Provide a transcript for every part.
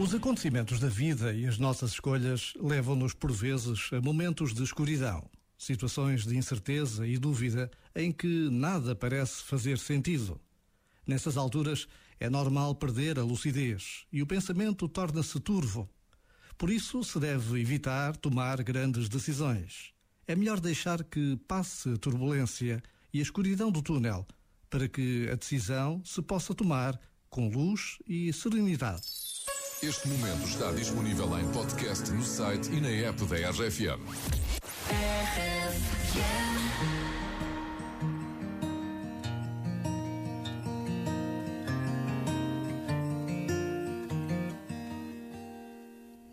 Os acontecimentos da vida e as nossas escolhas levam-nos por vezes a momentos de escuridão, situações de incerteza e dúvida em que nada parece fazer sentido. Nessas alturas é normal perder a lucidez e o pensamento torna-se turvo. Por isso se deve evitar tomar grandes decisões. É melhor deixar que passe a turbulência e a escuridão do túnel para que a decisão se possa tomar com luz e serenidade. Este momento está disponível em podcast no site e na app da RFM.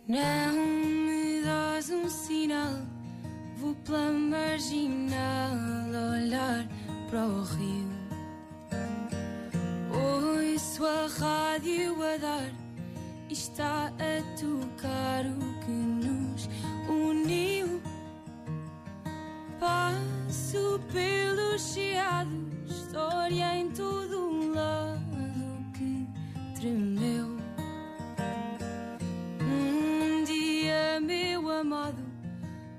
Não me dás um sinal, vou pela marginal olhar para o rio. Ouço a rádio a dar está a tocar o que nos uniu. Passo pelos chiados, história em todo um lado que tremeu. Um dia, meu amado,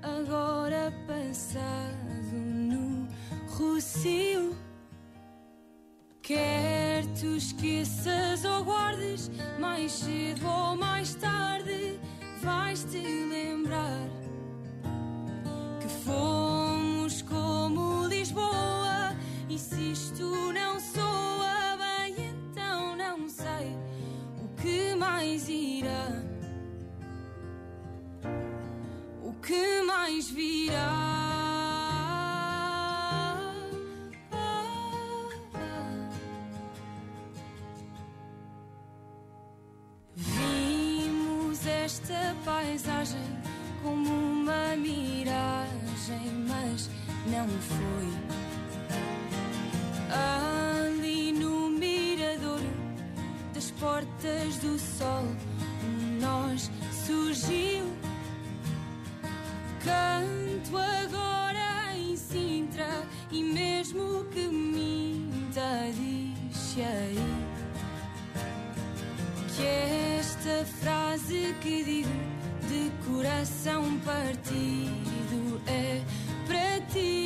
agora passado no Rocio. Quer tu esqueças ou guardes, mais cedo vais te lembrar que fomos como Lisboa. E se isto não soa bem, então não sei o que mais irá, o que mais virá. Esta paisagem como uma miragem, mas não foi. Ali no mirador das portas do sol, um nós surgiu. Canto agora em Sintra e mesmo que minta, diz aí que esta frase que digo de coração partido é para ti.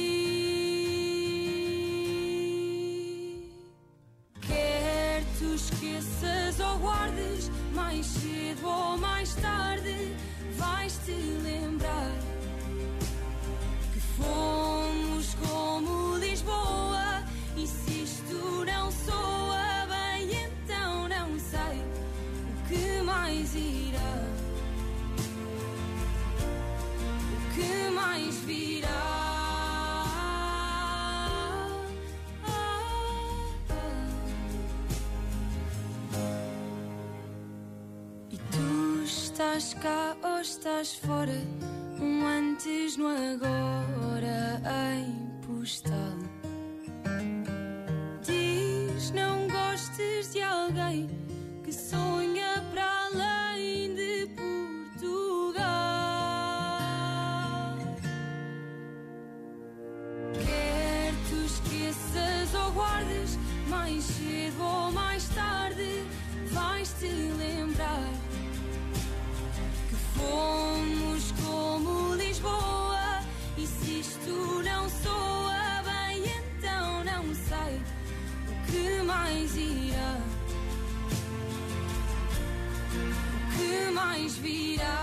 Quer tu esqueças ou guardes, mais cedo ou mais tarde vais te lembrar estás cá ou estás fora, um antes no agora em postal. Diz não gostes de alguém que sonha para além de Portugal. Quer tu esqueças ou guardes, mais cedo ou mais tarde vais te lembrar que fomos como Lisboa. E se isto não soa bem, então não sei o que mais irá. O que mais virá.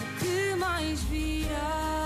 O que mais virá.